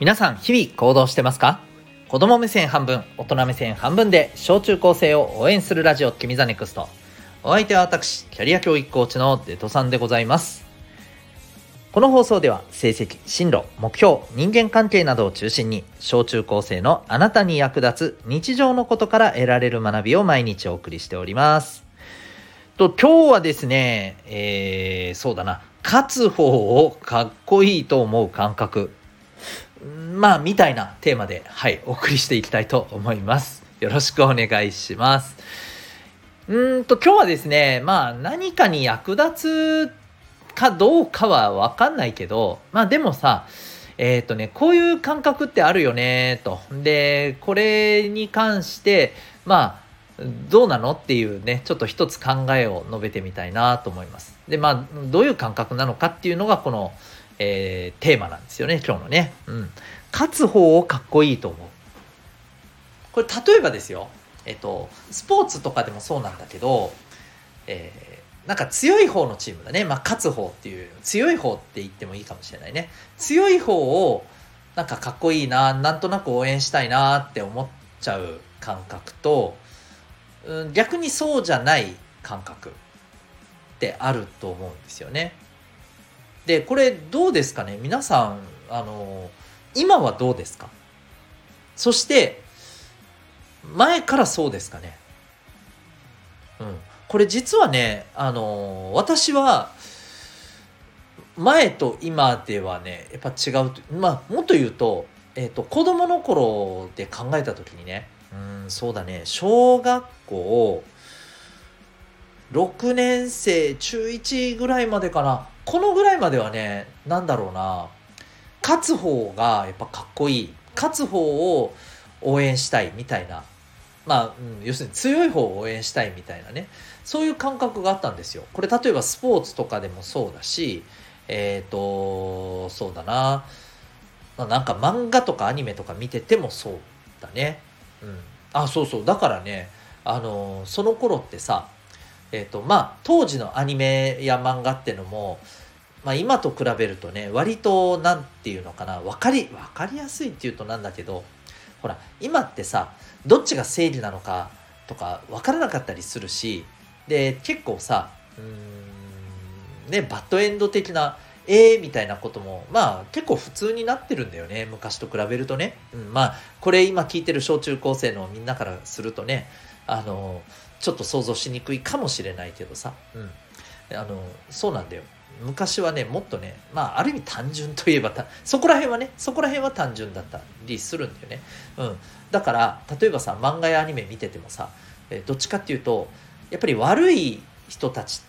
皆さん日々行動してますか？子供目線半分大人目線半分で小中高生を応援するラジオ君 The Next。お相手は私キャリア教育コーチのデトさんでございます。この放送では成績進路目標人間関係などを中心に小中高生のあなたに役立つ日常のことから得られる学びを毎日お送りしております。と今日はですね、えー、そうだな勝つ方をかっこいいと思う感覚。まあ、みたいなテーマで、はい、お送りしていきたいと思います。よろしくお願いします。うんと、今日はですね、まあ、何かに役立つかどうかはわかんないけど、まあ、でもさ、えっ、ー、とね、こういう感覚ってあるよね、と。で、これに関して、まあ、どうなのっていうね、ちょっと一つ考えを述べてみたいなと思います。で、まあ、どういう感覚なのかっていうのが、この、えー、テーマなんですよね、今日のね。うん。勝つ方をかっこいいと思う。これ、例えばですよ。えっと、スポーツとかでもそうなんだけど、えー、なんか強い方のチームだね。まあ、勝つ方っていう、強い方って言ってもいいかもしれないね。強い方を、なんかかっこいいな、なんとなく応援したいなって思っちゃう感覚と、うん、逆にそうじゃない感覚ってあると思うんですよね。でこれどうですかね？皆さんあの今はどうですか？そして前からそうですかね？うん。これ実はねあの私は前と今ではねやっぱ違うとまあもっと言うと,、えーと、子供の頃で考えた時にねうんそうだね小学校6年生中1ぐらいまでかな。このぐらいまではねなんだろうな。勝つ方がやっぱかっこいい。勝つ方を応援したいみたいな。まあ、うん、要するに強い方を応援したいみたいなね。そういう感覚があったんですよ。これ例えばスポーツとかでもそうだしえっ、ー、とそうだな、まあ、なんか漫画とかアニメとか見ててもそうだね。うん。あそうそう。だからねあのその頃ってさえっ、ー、とまあ当時のアニメや漫画ってのも、まあ、今と比べるとね割と何て言うのかな分かり分かりやすいっていうとなんだけどほら今ってさどっちが正義なのかとか分からなかったりするしで結構さうーんねバッドエンド的なえーみたいなこともまあ結構普通になってるんだよね昔と比べるとね、うん、まあこれ今聞いてる小中高生のみんなからするとねあのちょっと想像しにくいかもしれないけどさ、うん、あのそうなんだよ。昔はねもっとねまあある意味単純といえばそこら辺はねそこら辺は単純だったりするんだよね、うん、だから例えばさ漫画やアニメ見ててもさ、えどっちかっていうとやっぱり悪い人たち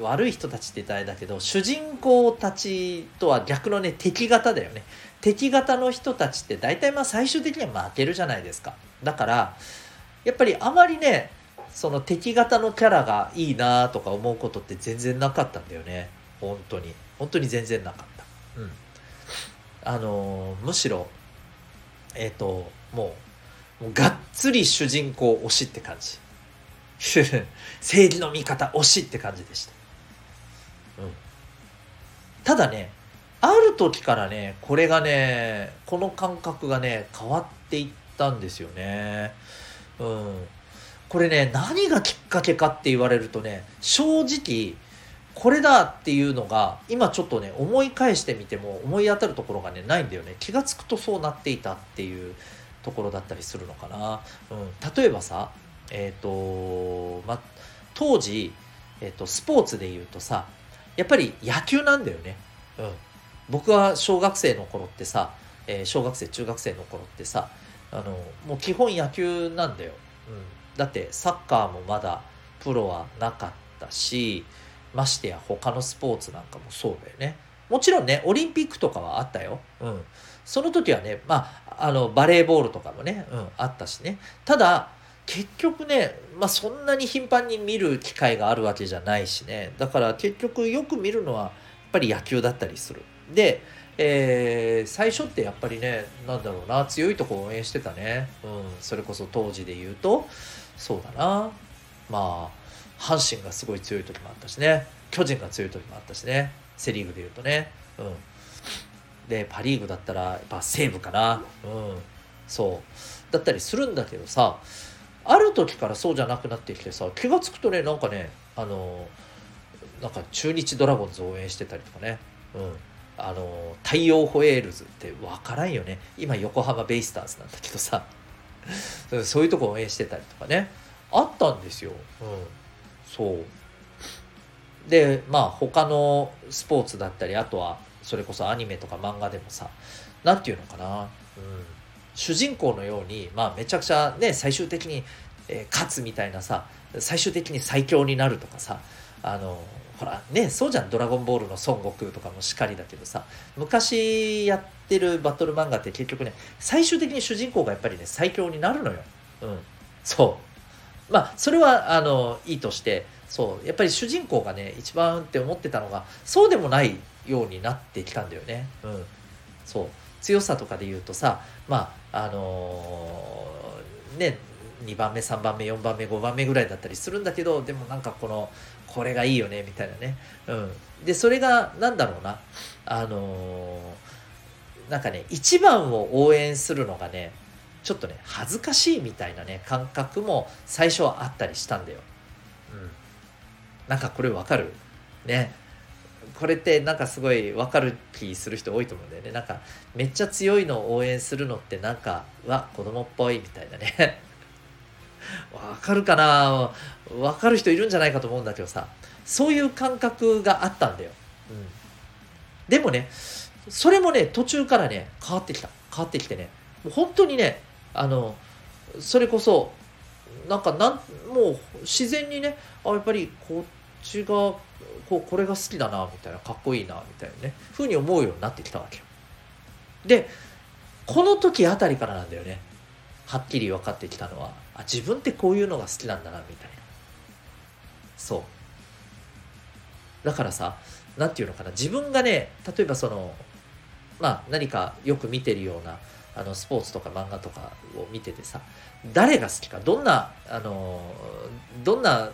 悪い人たちって言ったらあれだけど主人公たちとは逆のね敵型だよね。敵型の人たちって大体まあ最終的には負けるじゃないですか。だからやっぱりあまりねその敵型のキャラがいいなとか思うことって全然なかったんだよね。本当に。本当に全然なかった。うん。あのー、むしろえっ、ー、ともうもうがっつり主人公推しって感じ。正義の味方推しって感じでした、うん、ただねある時からねこれがねこの感覚がね変わっていったんですよね。うん。これね何がきっかけかって言われるとね正直これだっていうのが今ちょっとね思い返してみても思い当たるところがねないんだよね。気が付くとそうなっていたっていうところだったりするのかな、うん、例えばさえっ、ー、とま当時、えーと、スポーツで言うとさやっぱり野球なんだよね、うん、僕は小学生の頃ってさ、えー、小学生中学生の頃ってさあのもう基本野球なんだよ、うん。だってサッカーもまだプロはなかったしましてや他のスポーツなんかもそうだよね。もちろんねオリンピックとかはあったよ、うん、その時はねまああのバレーボールとかもね、うん、あったしね。ただ結局ね、まあ、そんなに頻繁に見る機会があるわけじゃないしね。だから結局よく見るのはやっぱり野球だったりする。でえー、最初ってやっぱりねなんだろうな強いとこ応援してたね、うん、それこそ当時で言うと。そうだな。まあ阪神がすごい強い時もあったしね。巨人が強い時もあったしね。セ・リーグで言うとね、うん、でパ・リーグだったらやっぱ西武かな。うん。そう。だったりするんだけどさある時からそうじゃなくなってきてさ気が付くとねなんかねあのなんか中日ドラゴンズ応援してたりとかね。うん。あの太陽ホエールズって分からんよね。今横浜ベイスターズなんだけどさ。そういうとこ応援してたりとかね。あったんですよ、うん、そう。でまあ他のスポーツだったりあとはそれこそアニメとか漫画でもさ何て言うのかな、うん、主人公のようにまあめちゃくちゃね最終的に、えー、勝つみたいなさ最終的に最強になるとかさあのほらねそうじゃん「ドラゴンボール」の孫悟空とかもしかりだけどさ昔やってるバトル漫画って結局ね最終的に主人公がやっぱりね最強になるのよ。うん、そう。まあそれはあのいいとしてそう。やっぱり主人公がね一番って思ってたのがそうでもないようになってきたんだよね。うん、そう。強さとかで言うとさまああのー、ね2番目3番目4番目5番目ぐらいだったりするんだけどでもなんかこのこれがいいよねみたいなね、うん、でそれが何だろうな。あのー、なんかね一番を応援するのがねちょっとね恥ずかしいみたいなね感覚も最初はあったりしたんだよ。うん、なんかこれわかる？ね。これってなんかすごい分かる気する人多いと思うんだよね。なんかめっちゃ強いのを応援するのってなんかわ子供っぽいみたいなね。わかるかな？わかる人いるんじゃないかと思うんだけどさ。そういう感覚があったんだよ、うん、でもねそれもね途中からね変わってきた。変わってきてね。もう本当にねあのそれこそなんかなんもう自然にねあやっぱりこっちがこうこれが好きだなみたいなかっこいいなみたいなねふうに思うようになってきたわけよ。でこの時あたりからなんだよね。はっきり分かってきたのはあ自分ってこういうのが好きなんだなみたいな。そう。だからさ何て言うのかな自分がね例えばそのまあ何かよく見てるようなあのスポーツとか漫画とかを見ててさ誰が好きかどんなあのどんな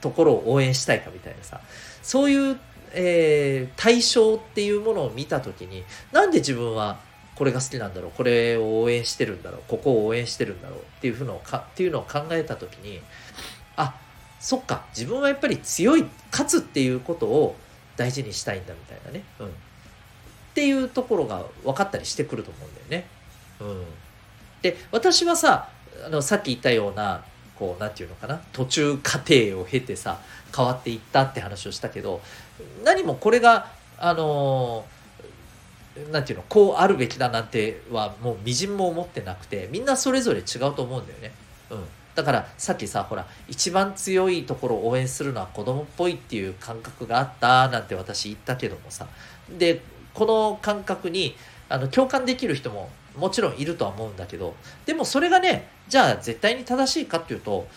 ところを応援したいかみたいなさそういう、えー、対象っていうものを見た時になんで自分はこれが好きなんだろう。これを応援してるんだろう。ここを応援してるんだろう。っていうのかっていうのを考えた時にあそっか。自分はやっぱり強い勝つっていうことを大事にしたいんだみたいなね、うん、っていうところが分かったりしてくると思うんだよね。うん、で私はさあのさっき言ったようなこう何て言うのかな。途中過程を経てさ変わっていったって話をしたけど何もこれがあのーなんていうのこうあるべきだなんてはもうみじんも思ってなくてみんなそれぞれ違うと思うんだよね。うん、だからさっきさほら一番強いところを応援するのは子供っぽいっていう感覚があったなんて私言ったけどもさ。でこの感覚にあの共感できる人ももちろんいるとは思うんだけどでもそれがねじゃあ絶対に正しいかっていうと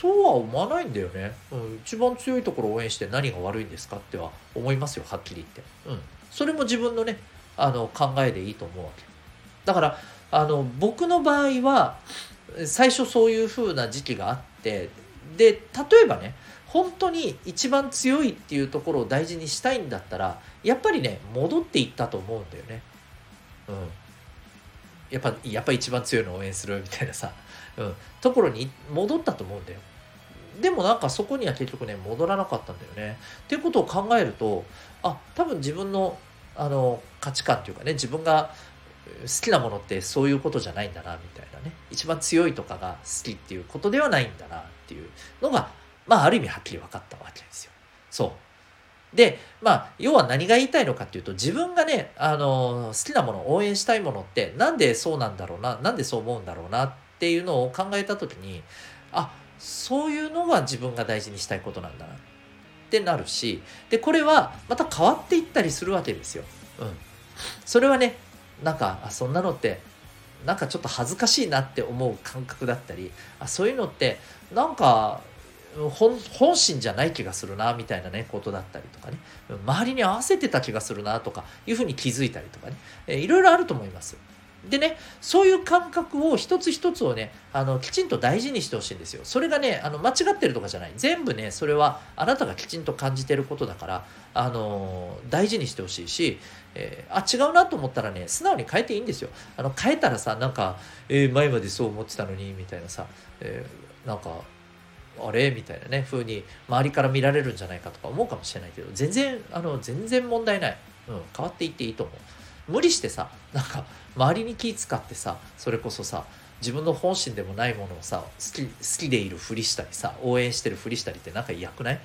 そうは思わないんだよね、うん、一番強いところを応援して何が悪いんですかっては思いますよはっきり言って、うん、それも自分のねあの考えでいいと思うわけ。だからあの僕の場合は最初そういう風な時期があってで例えばね本当に一番強いっていうところを大事にしたいんだったらやっぱりね戻っていったと思うんだよね。うん。やっぱやっぱ一番強いの応援するみたいなさ、うん、ところに戻ったと思うんだよ。でもなんかそこには結局ね戻らなかったんだよね。っていうことを考えるとあ多分自分のあの価値観というかね自分が好きなものってそういうことじゃないんだなみたいなね。一番強いとかが好きっていうことではないんだなっていうのがまあある意味はっきり分かったわけですよ。そう。でまあ要は何が言いたいのかっていうと自分がねあの好きなもの応援したいものってなんでそうなんだろうななんでそう思うんだろうなっていうのを考えた時にあそういうのが自分が大事にしたいことなんだな。ってなるしでこれはまた変わっていったりするわけですよ。うん、それはねなんかあそんなのってなんかちょっと恥ずかしいなって思う感覚だったりあそういうのってなんか本心じゃない気がするなみたいなねことだったりとかね周りに合わせてた気がするなとかいうふうに気づいたりとかね、えいろいろあると思います。でねそういう感覚を一つ一つをねあのきちんと大事にしてほしいんですよ。それがねあの間違ってるとかじゃない。全部ねそれはあなたがきちんと感じてることだからあの大事にしてほしいし、えー、あ違うなと思ったらね素直に変えていいんですよ。あの変えたらさなんか、えー、前までそう思ってたのにみたいなさ、えー、なんかあれ？みたいなね風に周りから見られるんじゃないかとか思うかもしれないけど全然あの全然問題ない、うん、変わっていっていいと思う。無理してさなんか周りに気使ってさそれこそさ自分の本心でもないものをさ好き好きでいるふりしたりさ応援してるふりしたりってなんか嫌くない？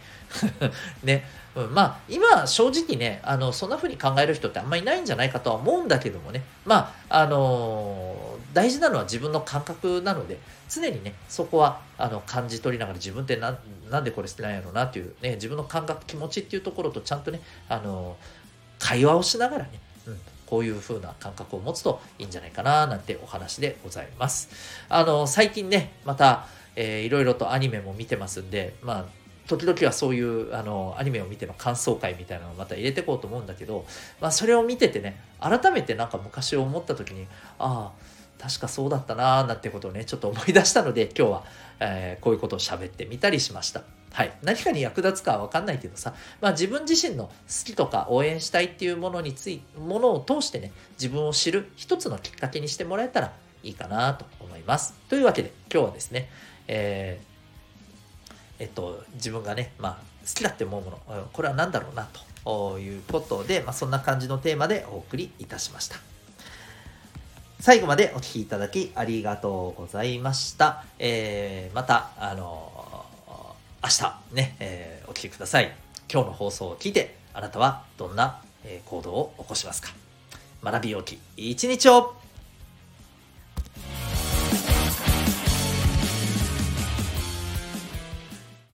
ね、うん、まあ今正直ねあのそんな風に考える人ってあんまりいないんじゃないかとは思うんだけどもね。まああのー、大事なのは自分の感覚なので常にねそこはあの感じ取りながら自分ってななんでこれしてないやろうなっていうね自分の感覚気持ちっていうところとちゃんとねあの、会話をしながらね、こういう風な感覚を持つといいんじゃないかななんてお話でございます。あの、最近ね、また、えー、いろいろとアニメも見てますんで、まあ、時々はそういうあのアニメを見ての感想会みたいなのをまた入れてこうと思うんだけど、まあ、それを見ててね改めてなんか昔を思った時にああ確かそうだったなーなんてことをねちょっと思い出したので今日は、えー、こういうことを喋ってみたりしました。はい、何かに役立つかは分かんないけどさ、まあ、自分自身の好きとか応援したいっていうものについものを通してね自分を知る一つのきっかけにしてもらえたらいいかなと思います。というわけで今日はですね、えー、えっと、自分がね、まあ、好きだって思うものこれは何だろうなということで、まあ、そんな感じのテーマでお送りいたしました。最後までお聴きいただきありがとうございました。えー、また、あの明日ね、えー、お聴きください。今日の放送を聞いて、あなたはどんな行動を起こしますか学びよき一日を